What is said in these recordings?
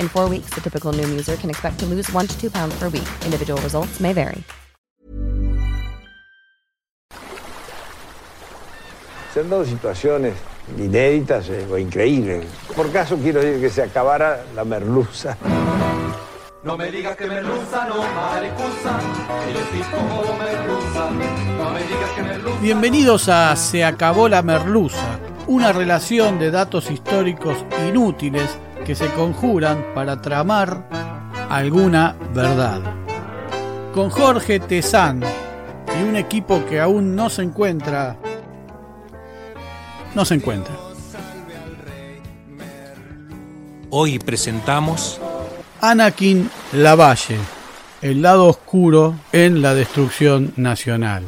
In four weeks, the typical Noom user can expect to lose one to two pounds per week. Individual results may vary. Se han dado situaciones inéditas eh, o increíbles. Por caso quiero decir que se acabara la merluza. No me digas que merluza, no maricusa, que yo estoy como merluza. No me digas que merluza. Bienvenidos a Se acabó la merluza, una relación de datos históricos inútiles que se conjuran para tramar alguna verdad. Con Jorge Tezán y un equipo que aún no se encuentra no se encuentra. Hoy presentamos Anakin Lavalle, el lado oscuro en la destrucción nacional.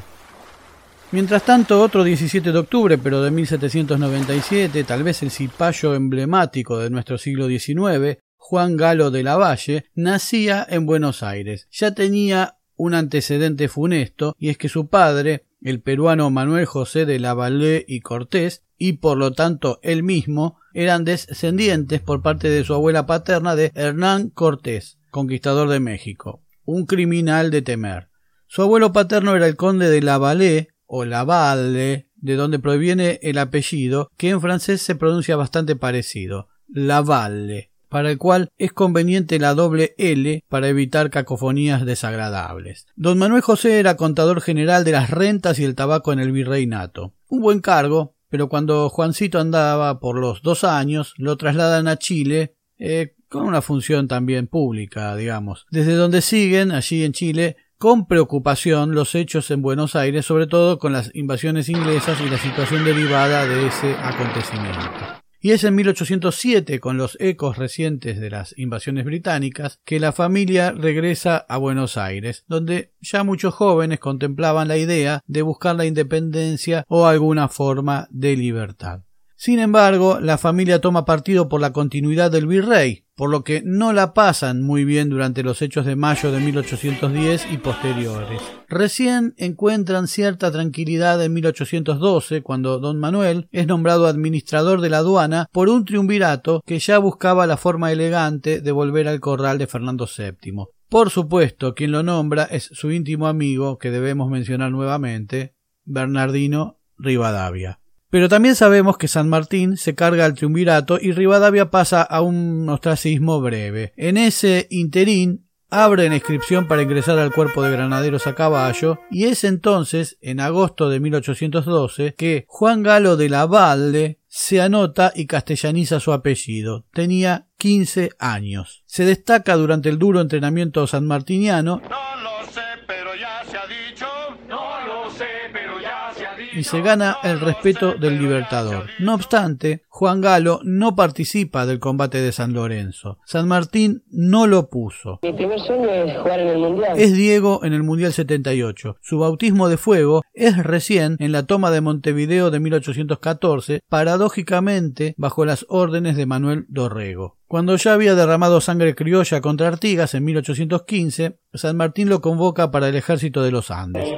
Mientras tanto, otro 17 de octubre, pero de 1797, tal vez el cipayo emblemático de nuestro siglo XIX, Juan Galo de Lavalle, nacía en Buenos Aires. Ya tenía un antecedente funesto, y es que su padre, el peruano Manuel José de Lavalle y Cortés, y por lo tanto él mismo, eran descendientes por parte de su abuela paterna de Hernán Cortés, conquistador de México, un criminal de temer. Su abuelo paterno era el conde de Lavalle o Lavalle, de donde proviene el apellido, que en francés se pronuncia bastante parecido, Lavalle, para el cual es conveniente la doble L para evitar cacofonías desagradables. Don Manuel José era contador general de las rentas y el tabaco en el virreinato. Un buen cargo, pero cuando Juancito andaba por los dos años, lo trasladan a Chile, eh, con una función también pública, digamos, desde donde siguen, allí en Chile, con preocupación los hechos en Buenos Aires, sobre todo con las invasiones inglesas y la situación derivada de ese acontecimiento. Y es en 1807, con los ecos recientes de las invasiones británicas, que la familia regresa a Buenos Aires, donde ya muchos jóvenes contemplaban la idea de buscar la independencia o alguna forma de libertad. Sin embargo, la familia toma partido por la continuidad del virrey, por lo que no la pasan muy bien durante los hechos de mayo de 1810 y posteriores. Recién encuentran cierta tranquilidad en 1812, cuando don Manuel es nombrado administrador de la aduana por un triunvirato que ya buscaba la forma elegante de volver al corral de Fernando VII. Por supuesto, quien lo nombra es su íntimo amigo, que debemos mencionar nuevamente, Bernardino Rivadavia. Pero también sabemos que San Martín se carga al triunvirato y Rivadavia pasa a un ostracismo breve. En ese interín abre la inscripción para ingresar al cuerpo de granaderos a caballo y es entonces, en agosto de 1812, que Juan Galo de la Valde se anota y castellaniza su apellido. Tenía 15 años. Se destaca durante el duro entrenamiento sanmartiniano No y se gana el respeto del libertador. No obstante, Juan Galo no participa del combate de San Lorenzo. San Martín no lo puso. Mi primer sueño es jugar en el Mundial. Es Diego en el Mundial 78. Su bautismo de fuego es recién en la toma de Montevideo de 1814, paradójicamente bajo las órdenes de Manuel Dorrego. Cuando ya había derramado sangre criolla contra Artigas en 1815, San Martín lo convoca para el ejército de los Andes.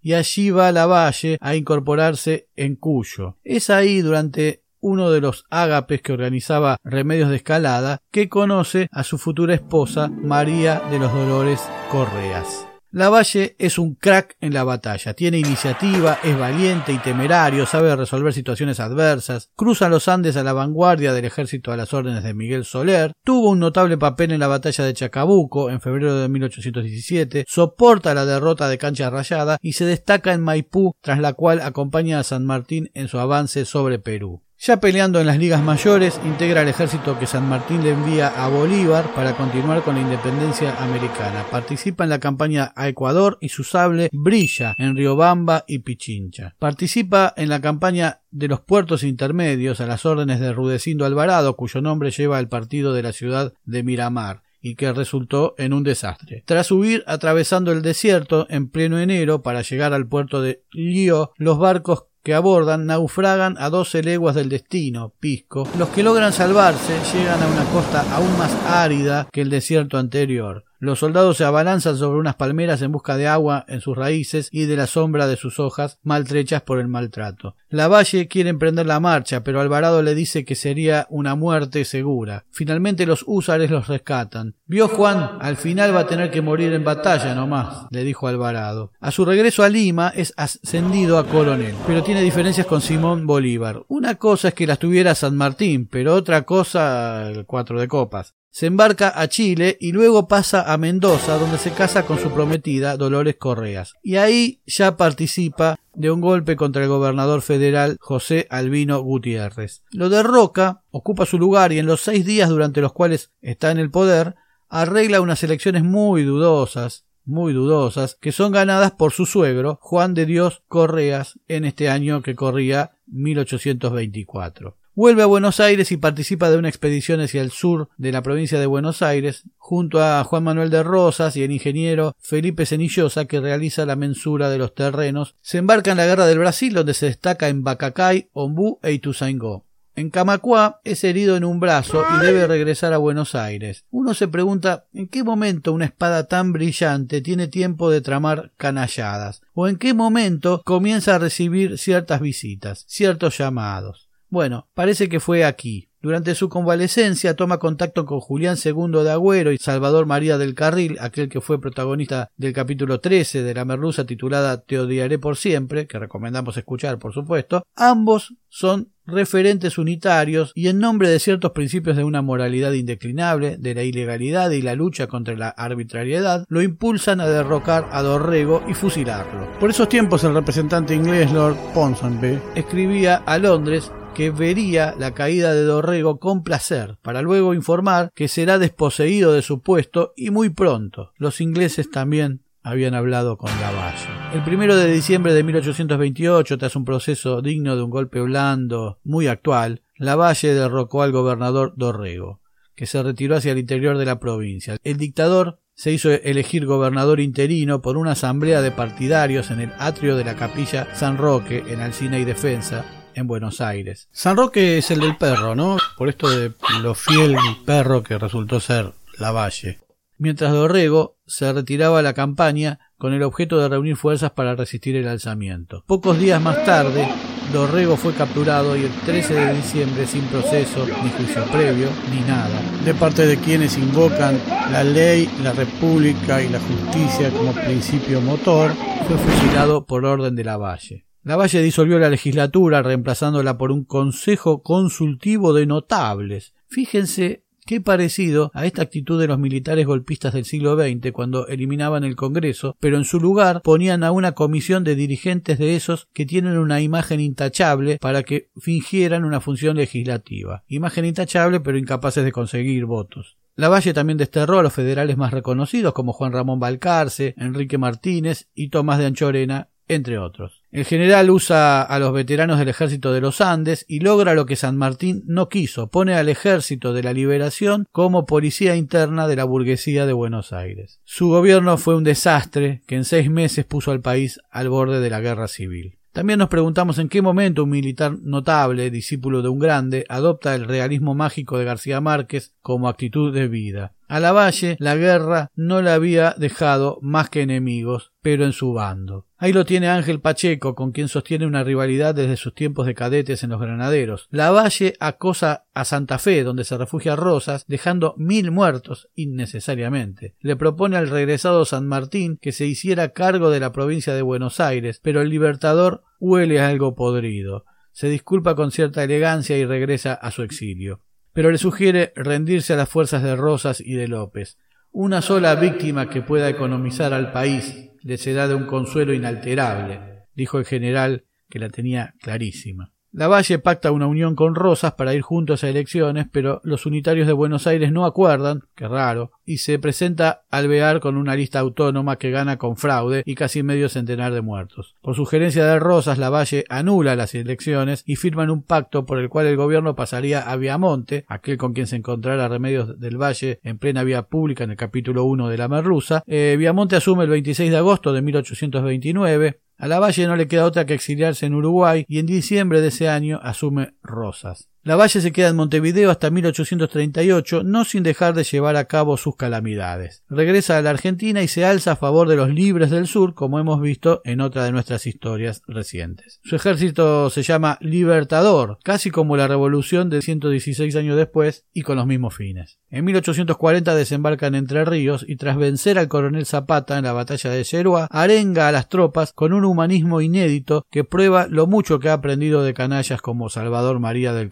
Y allí va Lavalle a incorporarse en Cuyo. Es ahí durante uno de los ágapes que organizaba Remedios de Escalada, que conoce a su futura esposa María de los Dolores Correas. Lavalle es un crack en la batalla, tiene iniciativa, es valiente y temerario, sabe resolver situaciones adversas, cruza los Andes a la vanguardia del ejército a las órdenes de Miguel Soler, tuvo un notable papel en la batalla de Chacabuco en febrero de 1817, soporta la derrota de Cancha Rayada y se destaca en Maipú, tras la cual acompaña a San Martín en su avance sobre Perú. Ya peleando en las ligas mayores, integra el ejército que San Martín le envía a Bolívar para continuar con la independencia americana. Participa en la campaña a Ecuador y su sable brilla en Riobamba y Pichincha. Participa en la campaña de los puertos intermedios a las órdenes de Rudecindo Alvarado, cuyo nombre lleva el partido de la ciudad de Miramar y que resultó en un desastre. Tras huir atravesando el desierto en pleno enero para llegar al puerto de Lío, los barcos que abordan naufragan a doce leguas del destino, Pisco. Los que logran salvarse llegan a una costa aún más árida que el desierto anterior. Los soldados se abalanzan sobre unas palmeras en busca de agua en sus raíces y de la sombra de sus hojas, maltrechas por el maltrato. Lavalle quiere emprender la marcha, pero Alvarado le dice que sería una muerte segura. Finalmente los húsares los rescatan. Vio Juan, al final va a tener que morir en batalla nomás, le dijo Alvarado. A su regreso a Lima es ascendido a coronel, pero tiene diferencias con Simón Bolívar. Una cosa es que las tuviera San Martín, pero otra cosa el cuatro de copas. Se embarca a Chile y luego pasa a Mendoza, donde se casa con su prometida Dolores Correas. Y ahí ya participa de un golpe contra el gobernador federal José Albino Gutiérrez. Lo derroca, ocupa su lugar y en los seis días durante los cuales está en el poder, arregla unas elecciones muy dudosas, muy dudosas, que son ganadas por su suegro, Juan de Dios Correas, en este año que corría 1824. Vuelve a Buenos Aires y participa de una expedición hacia el sur de la provincia de Buenos Aires, junto a Juan Manuel de Rosas y el ingeniero Felipe Cenillosa, que realiza la mensura de los terrenos. Se embarca en la Guerra del Brasil, donde se destaca en Bacacay, Ombú e Ituzaingó. En Camacuá es herido en un brazo y debe regresar a Buenos Aires. Uno se pregunta en qué momento una espada tan brillante tiene tiempo de tramar canalladas, o en qué momento comienza a recibir ciertas visitas, ciertos llamados. Bueno, parece que fue aquí. Durante su convalecencia toma contacto con Julián II de Agüero y Salvador María del Carril, aquel que fue protagonista del capítulo 13 de la merluza titulada Te odiaré por siempre, que recomendamos escuchar por supuesto. Ambos son referentes unitarios y en nombre de ciertos principios de una moralidad indeclinable, de la ilegalidad y la lucha contra la arbitrariedad, lo impulsan a derrocar a Dorrego y fusilarlo. Por esos tiempos el representante inglés Lord Ponsonby escribía a Londres que vería la caída de Dorrego con placer, para luego informar que será desposeído de su puesto y muy pronto. Los ingleses también habían hablado con Lavalle. El primero de diciembre de 1828, tras un proceso digno de un golpe blando muy actual, Lavalle derrocó al gobernador Dorrego, que se retiró hacia el interior de la provincia. El dictador se hizo elegir gobernador interino por una asamblea de partidarios en el atrio de la capilla San Roque en Alcina y Defensa, en Buenos Aires. San Roque es el del perro, ¿no? Por esto de lo fiel perro que resultó ser Lavalle. Mientras Dorrego se retiraba a la campaña con el objeto de reunir fuerzas para resistir el alzamiento. Pocos días más tarde, Dorrego fue capturado y el 13 de diciembre, sin proceso, ni juicio previo, ni nada, de parte de quienes invocan la ley, la república y la justicia como principio motor, fue fusilado por orden de Lavalle. Lavalle disolvió la legislatura reemplazándola por un consejo consultivo de notables. Fíjense qué parecido a esta actitud de los militares golpistas del siglo XX cuando eliminaban el Congreso, pero en su lugar ponían a una comisión de dirigentes de esos que tienen una imagen intachable para que fingieran una función legislativa. Imagen intachable pero incapaces de conseguir votos. Lavalle también desterró a los federales más reconocidos como Juan Ramón Balcarce, Enrique Martínez y Tomás de Anchorena entre otros. El general usa a los veteranos del ejército de los Andes y logra lo que San Martín no quiso, pone al ejército de la liberación como policía interna de la burguesía de Buenos Aires. Su gobierno fue un desastre que en seis meses puso al país al borde de la guerra civil. También nos preguntamos en qué momento un militar notable, discípulo de un grande, adopta el realismo mágico de García Márquez como actitud de vida. A Lavalle la guerra no le había dejado más que enemigos, pero en su bando. Ahí lo tiene Ángel Pacheco, con quien sostiene una rivalidad desde sus tiempos de cadetes en los granaderos. Lavalle acosa a Santa Fe, donde se refugia Rosas, dejando mil muertos innecesariamente. Le propone al regresado San Martín que se hiciera cargo de la provincia de Buenos Aires, pero el libertador huele a algo podrido. Se disculpa con cierta elegancia y regresa a su exilio pero le sugiere rendirse a las fuerzas de Rosas y de López. Una sola víctima que pueda economizar al país le será de un consuelo inalterable, dijo el general, que la tenía clarísima. Lavalle pacta una unión con Rosas para ir juntos a elecciones, pero los unitarios de Buenos Aires no acuerdan, qué raro, y se presenta Alvear con una lista autónoma que gana con fraude y casi medio centenar de muertos. Por sugerencia de Rosas, Lavalle anula las elecciones y firman un pacto por el cual el gobierno pasaría a Viamonte, aquel con quien se encontrara Remedios del Valle en plena vía pública en el capítulo 1 de la Merluza. Eh, Viamonte asume el 26 de agosto de 1829, a Lavalle no le queda otra que exiliarse en Uruguay y en diciembre de ese año asume Rosas. Lavalle se queda en Montevideo hasta 1838, no sin dejar de llevar a cabo sus calamidades. Regresa a la Argentina y se alza a favor de los libres del sur, como hemos visto en otra de nuestras historias recientes. Su ejército se llama Libertador, casi como la revolución de 116 años después y con los mismos fines. En 1840 desembarca en Entre Ríos y tras vencer al coronel Zapata en la batalla de Yeruá, arenga a las tropas con un humanismo inédito que prueba lo mucho que ha aprendido de canallas como Salvador María del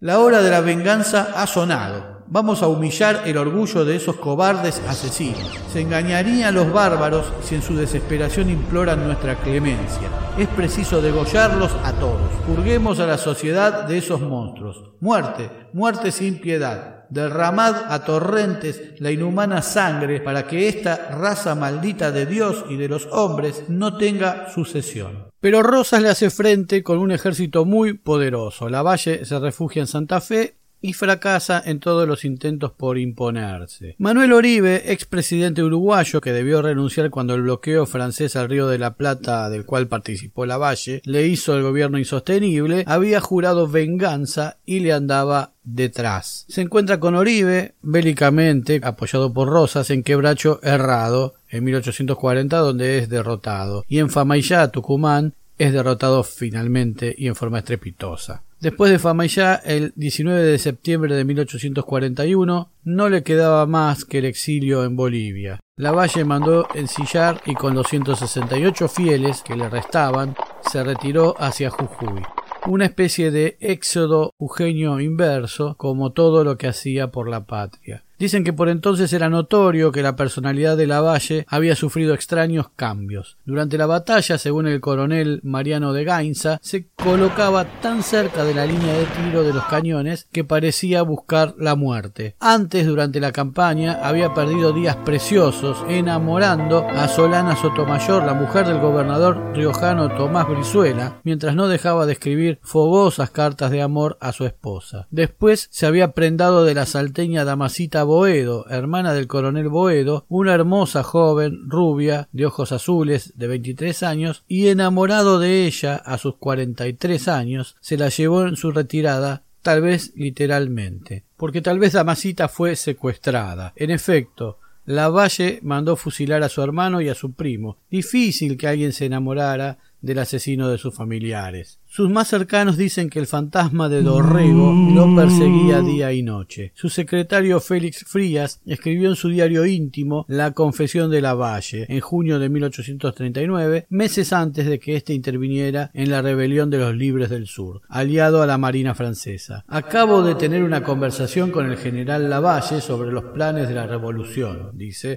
La hora de la venganza ha sonado. Vamos a humillar el orgullo de esos cobardes asesinos. Se engañarían los bárbaros si en su desesperación imploran nuestra clemencia. Es preciso degollarlos a todos. Purguemos a la sociedad de esos monstruos. Muerte, muerte sin piedad derramad a torrentes la inhumana sangre para que esta raza maldita de Dios y de los hombres no tenga sucesión. Pero Rosas le hace frente con un ejército muy poderoso. La Valle se refugia en Santa Fe y fracasa en todos los intentos por imponerse. Manuel Oribe, expresidente uruguayo que debió renunciar cuando el bloqueo francés al Río de la Plata del cual participó Lavalle le hizo el gobierno insostenible, había jurado venganza y le andaba detrás. Se encuentra con Oribe, bélicamente, apoyado por Rosas, en Quebracho Errado, en 1840, donde es derrotado, y en Famayá, Tucumán, es derrotado finalmente y en forma estrepitosa. Después de Famayá, el 19 de septiembre de 1841, no le quedaba más que el exilio en Bolivia. Lavalle mandó ensillar y con los 168 fieles que le restaban, se retiró hacia Jujuy. Una especie de éxodo jujeño inverso, como todo lo que hacía por la patria. Dicen que por entonces era notorio que la personalidad de Lavalle había sufrido extraños cambios. Durante la batalla, según el coronel Mariano de Gainza, se colocaba tan cerca de la línea de tiro de los cañones que parecía buscar la muerte. Antes, durante la campaña, había perdido días preciosos enamorando a Solana Sotomayor, la mujer del gobernador riojano Tomás Brizuela, mientras no dejaba de escribir fogosas cartas de amor a su esposa. Después se había prendado de la salteña Damasita Boedo, hermana del coronel Boedo, una hermosa joven, rubia, de ojos azules, de 23 años, y enamorado de ella a sus 43 años, se la llevó en su retirada tal vez literalmente, porque tal vez Damasita fue secuestrada. En efecto, Lavalle mandó fusilar a su hermano y a su primo. Difícil que alguien se enamorara del asesino de sus familiares. Sus más cercanos dicen que el fantasma de Dorrego lo perseguía día y noche. Su secretario Félix Frías escribió en su diario íntimo La confesión de la Valle en junio de 1839, meses antes de que éste interviniera en la rebelión de los libres del sur, aliado a la marina francesa. Acabo de tener una conversación con el general Lavalle sobre los planes de la revolución, dice,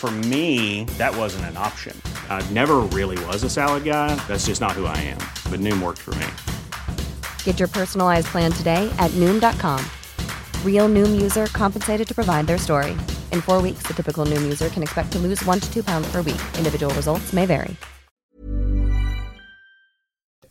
For me, that wasn't an option. I never really was a salad guy. That's just not who I am. But Noom worked for me. Get your personalized plan today at Noom.com. Real Noom user compensated to provide their story. In four weeks, the typical Noom user can expect to lose one to two pounds per week. Individual results may vary.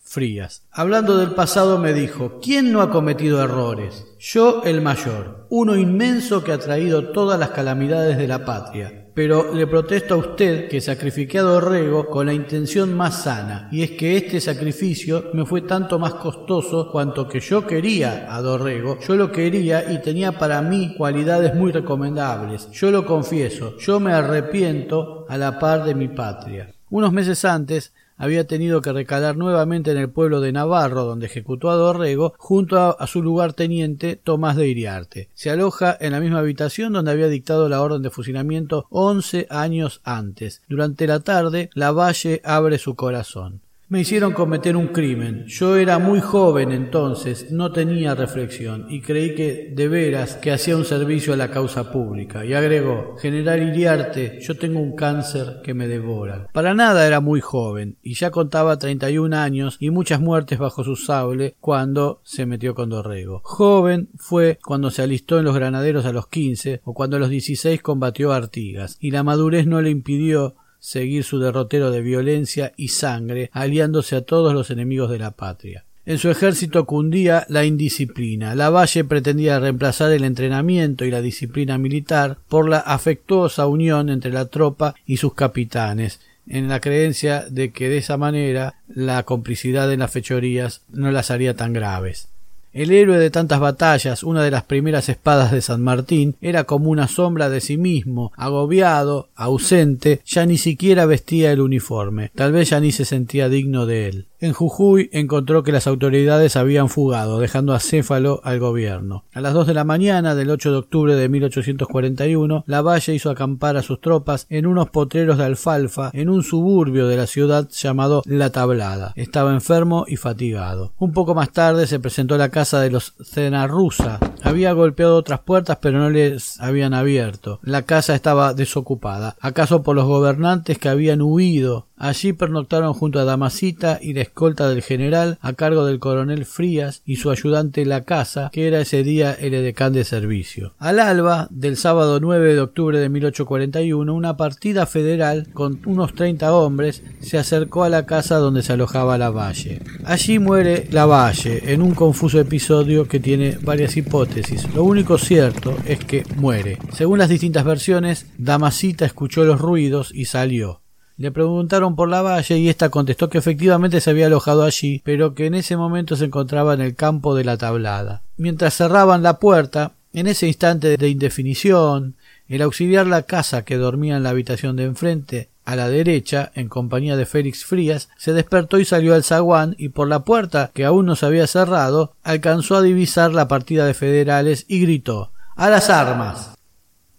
Frías. Hablando del pasado me dijo, ¿quién no ha cometido errores? Yo el mayor, uno inmenso que ha traído todas las calamidades de la patria. Pero le protesto a usted que sacrifiqué a Dorrego con la intención más sana, y es que este sacrificio me fue tanto más costoso cuanto que yo quería a Dorrego, yo lo quería y tenía para mí cualidades muy recomendables. Yo lo confieso, yo me arrepiento a la par de mi patria. Unos meses antes había tenido que recalar nuevamente en el pueblo de Navarro, donde ejecutó a Dorrego, junto a, su lugarteniente Tomás de Iriarte. Se aloja en la misma habitación donde había dictado la orden de fusilamiento once años antes. Durante la tarde, Lavalle abre su corazón. Me hicieron cometer un crimen. Yo era muy joven entonces, no tenía reflexión y creí que de veras que hacía un servicio a la causa pública. Y agregó, General Iriarte, yo tengo un cáncer que me devora. Para nada era muy joven y ya contaba 31 años y muchas muertes bajo su sable cuando se metió con Dorrego. Joven fue cuando se alistó en los granaderos a los 15 o cuando a los 16 combatió a Artigas y la madurez no le impidió seguir su derrotero de violencia y sangre, aliándose a todos los enemigos de la patria. En su ejército cundía la indisciplina. Lavalle pretendía reemplazar el entrenamiento y la disciplina militar por la afectuosa unión entre la tropa y sus capitanes, en la creencia de que de esa manera la complicidad en las fechorías no las haría tan graves. El héroe de tantas batallas, una de las primeras espadas de San Martín, era como una sombra de sí mismo, agobiado, ausente, ya ni siquiera vestía el uniforme, tal vez ya ni se sentía digno de él. En Jujuy encontró que las autoridades habían fugado, dejando acéfalo al gobierno. A las dos de la mañana del 8 de octubre de 1841, Lavalle hizo acampar a sus tropas en unos potreros de alfalfa en un suburbio de la ciudad llamado La Tablada. Estaba enfermo y fatigado. Un poco más tarde se presentó a la casa de los Cenarrusa. Había golpeado otras puertas pero no les habían abierto. La casa estaba desocupada, acaso por los gobernantes que habían huido Allí pernoctaron junto a Damasita y escolta del general a cargo del coronel Frías y su ayudante La Casa, que era ese día el edecán de servicio. Al alba del sábado 9 de octubre de 1841, una partida federal con unos 30 hombres se acercó a la casa donde se alojaba Lavalle. Allí muere Lavalle en un confuso episodio que tiene varias hipótesis. Lo único cierto es que muere. Según las distintas versiones, Damasita escuchó los ruidos y salió. Le preguntaron por la valle y ésta contestó que efectivamente se había alojado allí, pero que en ese momento se encontraba en el campo de la tablada. Mientras cerraban la puerta, en ese instante de indefinición, el auxiliar la casa que dormía en la habitación de enfrente, a la derecha, en compañía de Félix Frías, se despertó y salió al zaguán y por la puerta, que aún no se había cerrado, alcanzó a divisar la partida de federales y gritó A las armas.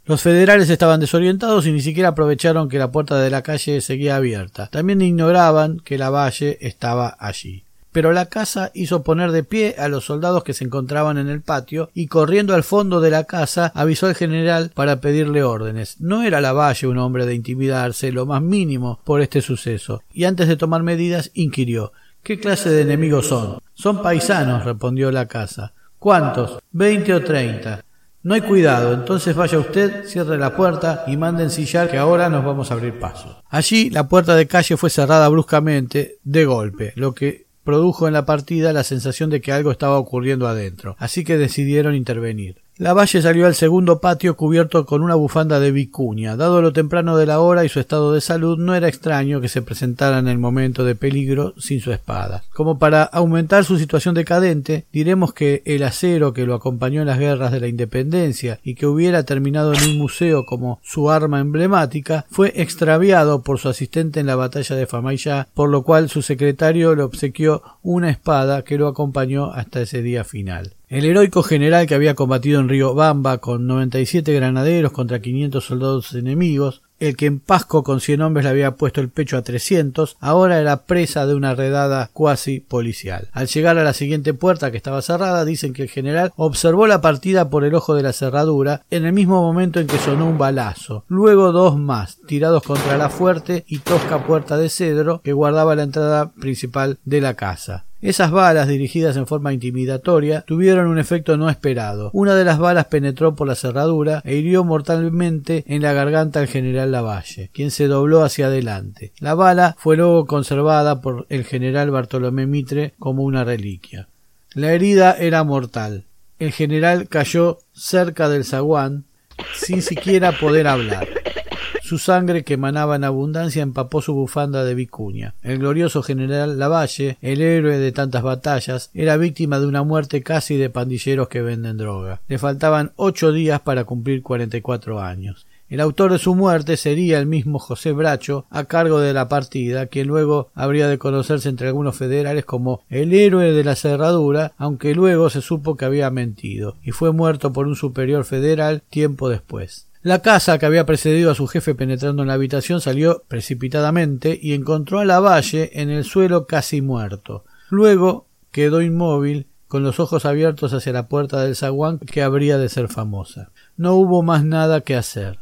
Los federales estaban desorientados y ni siquiera aprovecharon que la puerta de la calle seguía abierta. También ignoraban que la valle estaba allí. Pero la casa hizo poner de pie a los soldados que se encontraban en el patio y corriendo al fondo de la casa avisó al general para pedirle órdenes. No era la valle un hombre de intimidarse lo más mínimo por este suceso, y antes de tomar medidas inquirió ¿Qué clase de enemigos son? Son paisanos, respondió la casa. ¿Cuántos? Veinte o treinta. No hay cuidado, entonces vaya usted, cierre la puerta y mande ensillar que ahora nos vamos a abrir paso. Allí la puerta de calle fue cerrada bruscamente, de golpe, lo que produjo en la partida la sensación de que algo estaba ocurriendo adentro, así que decidieron intervenir. Lavalle salió al segundo patio cubierto con una bufanda de vicuña. Dado lo temprano de la hora y su estado de salud, no era extraño que se presentara en el momento de peligro sin su espada. Como para aumentar su situación decadente, diremos que el acero que lo acompañó en las guerras de la independencia y que hubiera terminado en un museo como su arma emblemática, fue extraviado por su asistente en la batalla de Famaillá, por lo cual su secretario le obsequió una espada que lo acompañó hasta ese día final. El heroico general que había combatido en Río Bamba con 97 granaderos contra 500 soldados enemigos El que en Pasco con cien hombres le había puesto el pecho a trescientos, ahora era presa de una redada cuasi policial. Al llegar a la siguiente puerta que estaba cerrada, dicen que el general observó la partida por el ojo de la cerradura en el mismo momento en que sonó un balazo. Luego dos más, tirados contra la fuerte y tosca puerta de cedro que guardaba la entrada principal de la casa. Esas balas, dirigidas en forma intimidatoria, tuvieron un efecto no esperado. Una de las balas penetró por la cerradura e hirió mortalmente en la garganta al general Lavalle, quien se dobló hacia adelante. La bala fue luego conservada por el general Bartolomé Mitre como una reliquia. La herida era mortal. El general cayó cerca del zaguán sin siquiera poder hablar. Su sangre que emanaba en abundancia empapó su bufanda de vicuña. El glorioso general Lavalle, el héroe de tantas batallas, era víctima de una muerte casi de pandilleros que venden droga. Le faltaban ocho días para cumplir cuarenta y cuatro años. El autor de su muerte sería el mismo José Bracho, a cargo de la partida, quien luego habría de conocerse entre algunos federales como el héroe de la cerradura, aunque luego se supo que había mentido, y fue muerto por un superior federal tiempo después. La casa que había precedido a su jefe penetrando en la habitación salió precipitadamente y encontró a Lavalle en el suelo casi muerto. Luego quedó inmóvil con los ojos abiertos hacia la puerta del zaguán que habría de ser famosa. No hubo más nada que hacer.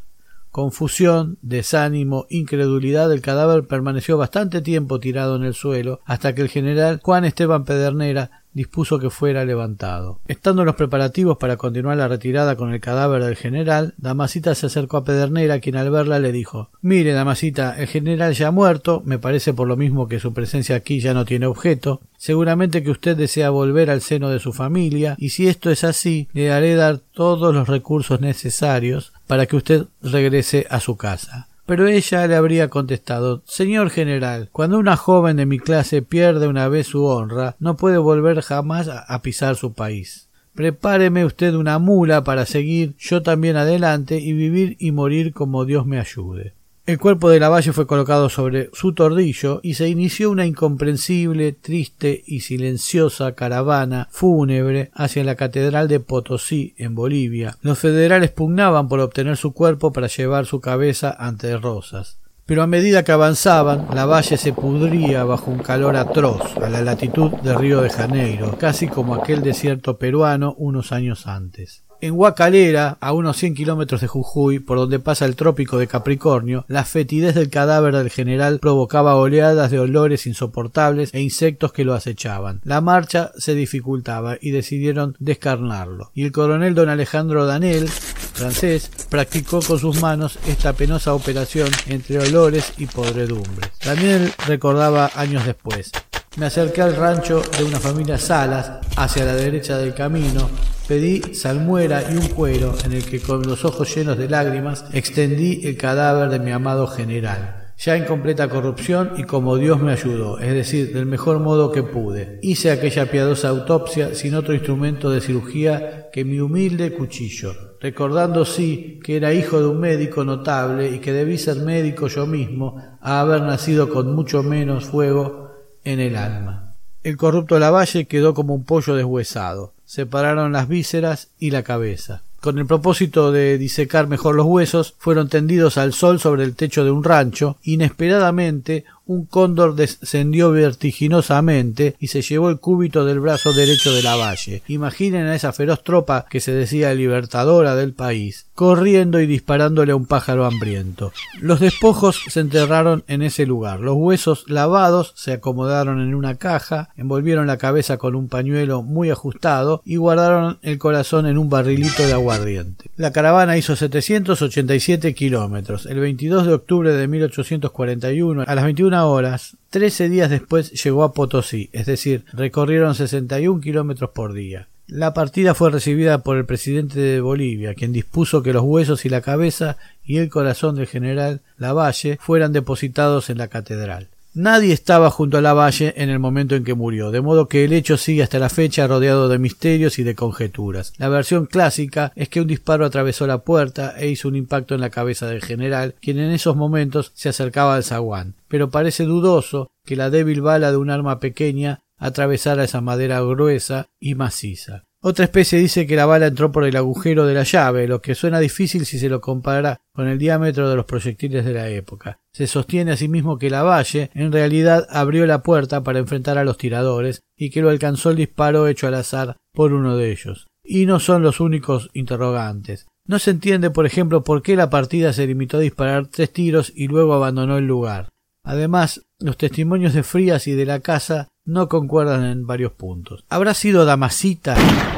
Confusión, desánimo, incredulidad, el cadáver permaneció bastante tiempo tirado en el suelo hasta que el general Juan Esteban Pedernera dispuso que fuera levantado. Estando los preparativos para continuar la retirada con el cadáver del general, Damasita se acercó a Pedernera, quien al verla le dijo Mire, Damasita, el general ya ha muerto, me parece por lo mismo que su presencia aquí ya no tiene objeto. Seguramente que usted desea volver al seno de su familia, y si esto es así, le haré dar todos los recursos necesarios para que usted regrese a su casa. Pero ella le habría contestado Señor general, cuando una joven de mi clase pierde una vez su honra, no puede volver jamás a pisar su país. Prepáreme usted una mula para seguir yo también adelante y vivir y morir como Dios me ayude. El cuerpo de Lavalle fue colocado sobre su tordillo y se inició una incomprensible, triste y silenciosa caravana fúnebre hacia la catedral de Potosí, en Bolivia. Los federales pugnaban por obtener su cuerpo para llevar su cabeza ante Rosas. Pero a medida que avanzaban, la valle se pudría bajo un calor atroz a la latitud de Río de Janeiro, casi como aquel desierto peruano unos años antes. En Huacalera, a unos 100 kilómetros de Jujuy, por donde pasa el trópico de Capricornio, la fetidez del cadáver del general provocaba oleadas de olores insoportables e insectos que lo acechaban. La marcha se dificultaba y decidieron descarnarlo. Y el coronel don Alejandro Danel, francés, practicó con sus manos esta penosa operación entre olores y podredumbres. Daniel recordaba años después. Me acerqué al rancho de una familia Salas, hacia la derecha del camino, pedí salmuera y un cuero en el que con los ojos llenos de lágrimas extendí el cadáver de mi amado general ya en completa corrupción y como Dios me ayudó, es decir, del mejor modo que pude. Hice aquella piadosa autopsia sin otro instrumento de cirugía que mi humilde cuchillo, recordando sí que era hijo de un médico notable y que debí ser médico yo mismo a haber nacido con mucho menos fuego en el alma. El corrupto Lavalle quedó como un pollo deshuesado. Separaron las vísceras y la cabeza. Con el propósito de disecar mejor los huesos, fueron tendidos al sol sobre el techo de un rancho. Inesperadamente, un cóndor descendió vertiginosamente y se llevó el cúbito del brazo derecho de la valle. Imaginen a esa feroz tropa que se decía libertadora del país, corriendo y disparándole a un pájaro hambriento. Los despojos se enterraron en ese lugar. Los huesos lavados se acomodaron en una caja, envolvieron la cabeza con un pañuelo muy ajustado y guardaron el corazón en un barrilito de aguardiente. La caravana hizo 787 kilómetros. El 22 de octubre de 1841, a las 21 horas, trece días después llegó a Potosí, es decir, recorrieron 61 kilómetros por día. La partida fue recibida por el presidente de Bolivia, quien dispuso que los huesos y la cabeza y el corazón del general Lavalle fueran depositados en la catedral. Nadie estaba junto a la valle en el momento en que murió, de modo que el hecho sigue hasta la fecha rodeado de misterios y de conjeturas. La versión clásica es que un disparo atravesó la puerta e hizo un impacto en la cabeza del general, quien en esos momentos se acercaba al zaguán, pero parece dudoso que la débil bala de un arma pequeña atravesara esa madera gruesa y maciza. Otra especie dice que la bala entró por el agujero de la llave, lo que suena difícil si se lo compara con el diámetro de los proyectiles de la época. Se sostiene asimismo que la valle en realidad abrió la puerta para enfrentar a los tiradores y que lo alcanzó el disparo hecho al azar por uno de ellos. Y no son los únicos interrogantes. No se entiende, por ejemplo, por qué la partida se limitó a disparar tres tiros y luego abandonó el lugar. Además, los testimonios de Frías y de la casa no concuerdan en varios puntos. ¿Habrá sido Damasita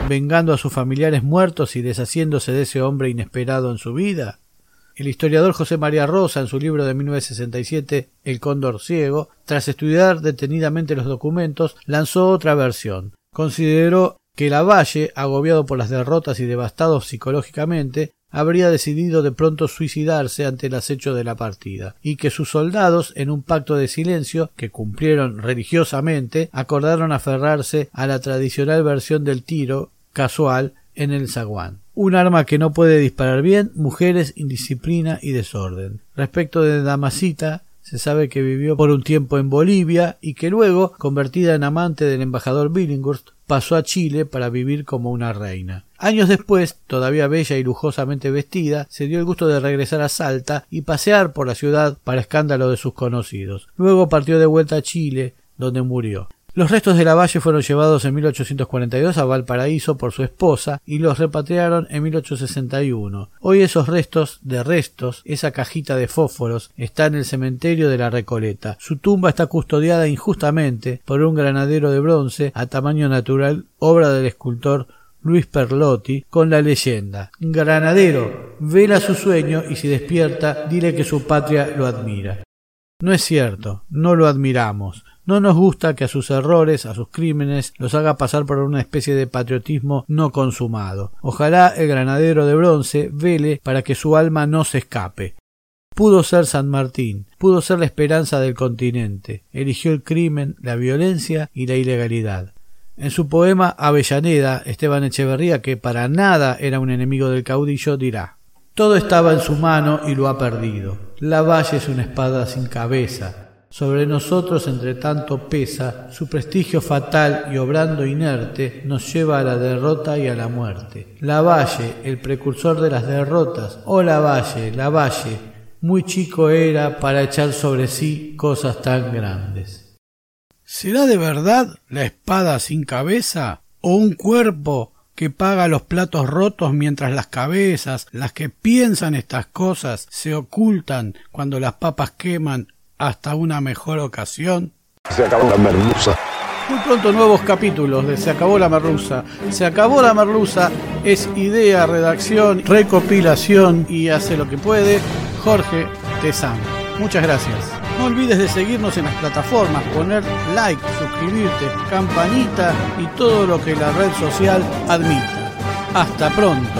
vengando a sus familiares muertos y deshaciéndose de ese hombre inesperado en su vida? El historiador José María Rosa, en su libro de 1967, El cóndor ciego, tras estudiar detenidamente los documentos, lanzó otra versión. Consideró que Lavalle, agobiado por las derrotas y devastado psicológicamente, habría decidido de pronto suicidarse ante el acecho de la partida, y que sus soldados, en un pacto de silencio que cumplieron religiosamente, acordaron aferrarse a la tradicional versión del tiro casual en el zaguán. Un arma que no puede disparar bien, mujeres, indisciplina y desorden. Respecto de Damasita, se sabe que vivió por un tiempo en Bolivia y que luego, convertida en amante del embajador Billinghurst, pasó a Chile para vivir como una reina. Años después, todavía bella y lujosamente vestida, se dio el gusto de regresar a Salta y pasear por la ciudad para escándalo de sus conocidos. Luego partió de vuelta a Chile, donde murió. Los restos de la Valle fueron llevados en 1842 a Valparaíso por su esposa y los repatriaron en 1861. Hoy esos restos de restos, esa cajita de fósforos, está en el cementerio de la Recoleta. Su tumba está custodiada injustamente por un granadero de bronce a tamaño natural, obra del escultor Luis Perlotti, con la leyenda Granadero, vela su sueño y si despierta, dile que su patria lo admira. No es cierto, no lo admiramos. No nos gusta que a sus errores, a sus crímenes, los haga pasar por una especie de patriotismo no consumado. Ojalá el granadero de bronce vele para que su alma no se escape. Pudo ser San Martín, pudo ser la esperanza del continente. Eligió el crimen, la violencia y la ilegalidad. En su poema Avellaneda, Esteban Echeverría, que para nada era un enemigo del caudillo, dirá Todo estaba en su mano y lo ha perdido. La valle es una espada sin cabeza. Sobre nosotros, entre tanto, pesa su prestigio fatal y obrando inerte nos lleva a la derrota y a la muerte. La Valle, el precursor de las derrotas, oh la Valle, la Valle, muy chico era para echar sobre sí cosas tan grandes. ¿Será de verdad la espada sin cabeza o un cuerpo que paga los platos rotos mientras las cabezas, las que piensan estas cosas, se ocultan cuando las papas queman hasta una mejor ocasión. Se acabó la merluza. Muy pronto nuevos capítulos de Se acabó la merluza. Se acabó la merluza es idea, redacción, recopilación y hace lo que puede Jorge Tezán. Muchas gracias. No olvides de seguirnos en las plataformas, poner like, suscribirte, campanita y todo lo que la red social admita. Hasta pronto.